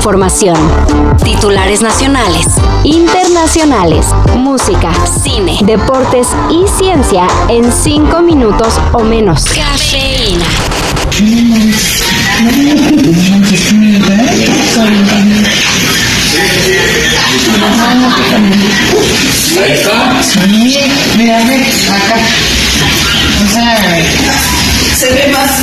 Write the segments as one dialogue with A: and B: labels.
A: información. Titulares nacionales, internacionales, música, cine, deportes y ciencia en cinco minutos o menos. Cafeína.
B: Se ve más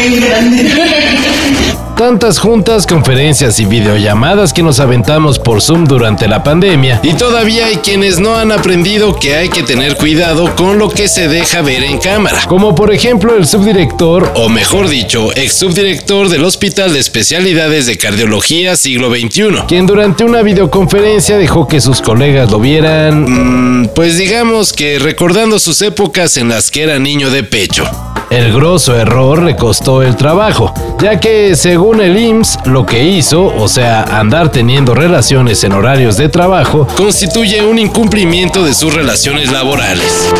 B: en grande.
C: Tantas juntas, conferencias y videollamadas que nos aventamos por Zoom durante la pandemia y todavía hay quienes no han aprendido que hay que tener cuidado con lo que se deja ver en cámara, como por ejemplo el subdirector, o mejor dicho, ex subdirector del Hospital de Especialidades de Cardiología Siglo XXI, quien durante una videoconferencia dejó que sus colegas lo vieran, mm, pues digamos que recordando sus épocas en las que era niño de pecho. El grosso error le costó el trabajo, ya que según el IMSS, lo que hizo, o sea, andar teniendo relaciones en horarios de trabajo, constituye un incumplimiento de sus relaciones laborales.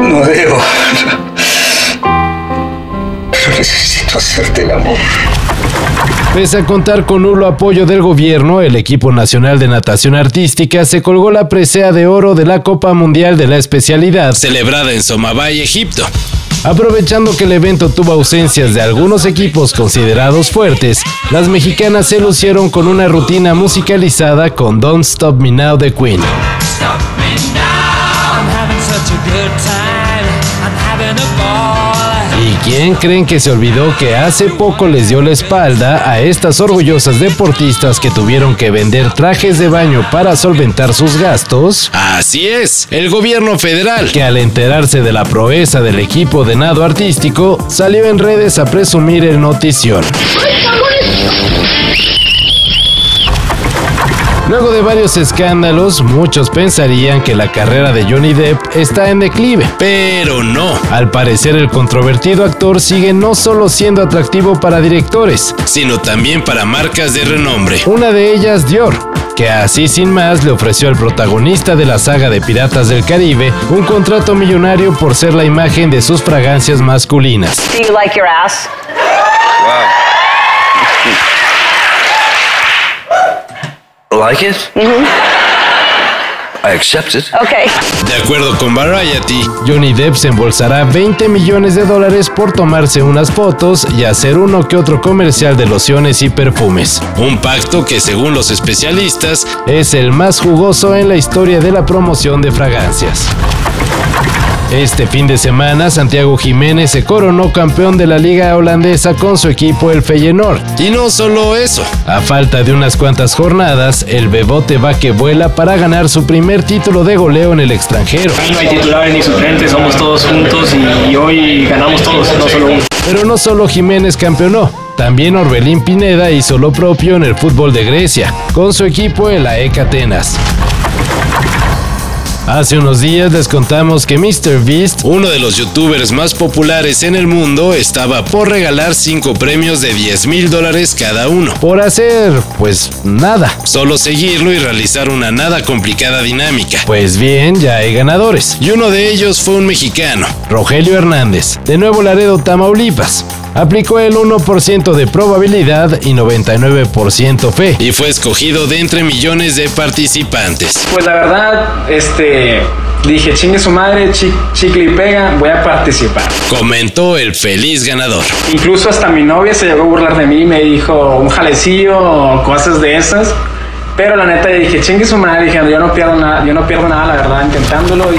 D: No debo. Pero necesito hacerte el amor.
C: Pese a contar con nulo apoyo del gobierno, el equipo nacional de natación artística se colgó la presea de oro de la Copa Mundial de la especialidad celebrada en Somabay, Egipto. Aprovechando que el evento tuvo ausencias de algunos equipos considerados fuertes, las mexicanas se lucieron con una rutina musicalizada con Don't Stop Me Now de Queen. ¿Y quién creen que se olvidó que hace poco les dio la espalda a estas orgullosas deportistas que tuvieron que vender trajes de baño para solventar sus gastos? Así es, el gobierno federal, que al enterarse de la proeza del equipo de nado artístico, salió en redes a presumir el notición. Luego de varios escándalos, muchos pensarían que la carrera de Johnny Depp está en declive, pero no. Al parecer el controvertido actor sigue no solo siendo atractivo para directores, sino también para marcas de renombre. Una de ellas Dior, que así sin más le ofreció al protagonista de la saga de Piratas del Caribe un contrato millonario por ser la imagen de sus fragancias masculinas.
E: Do you like your ass?
D: Like it? I accept it.
E: Okay.
C: De acuerdo con Variety, Johnny Depp se embolsará 20 millones de dólares por tomarse unas fotos y hacer uno que otro comercial de lociones y perfumes. Un pacto que según los especialistas es el más jugoso en la historia de la promoción de fragancias. Este fin de semana, Santiago Jiménez se coronó campeón de la liga holandesa con su equipo el Feyenoord. Y no solo eso, a falta de unas cuantas jornadas, el Bebote va que vuela para ganar su primer título de goleo en el extranjero.
F: No hay titulares ni suplentes, somos todos juntos y, y hoy ganamos todos, no solo uno.
C: Pero no solo Jiménez campeonó, también Orbelín Pineda hizo lo propio en el fútbol de Grecia, con su equipo el AEK Atenas. Hace unos días les contamos que MrBeast, uno de los youtubers más populares en el mundo, estaba por regalar 5 premios de 10 mil dólares cada uno. Por hacer, pues nada. Solo seguirlo y realizar una nada complicada dinámica. Pues bien, ya hay ganadores. Y uno de ellos fue un mexicano, Rogelio Hernández, de Nuevo Laredo, Tamaulipas. Aplicó el 1% de probabilidad y 99% fe. Y fue escogido de entre millones de participantes.
F: Pues la verdad, este, dije, chingue su madre, chi- chicle y pega, voy a participar.
C: Comentó el feliz ganador.
F: Incluso hasta mi novia se llegó a burlar de mí, me dijo un jalecillo o cosas de esas. Pero la neta dije, chingue su madre, dije, yo no pierdo nada, yo no pierdo nada, la verdad, intentándolo. Y...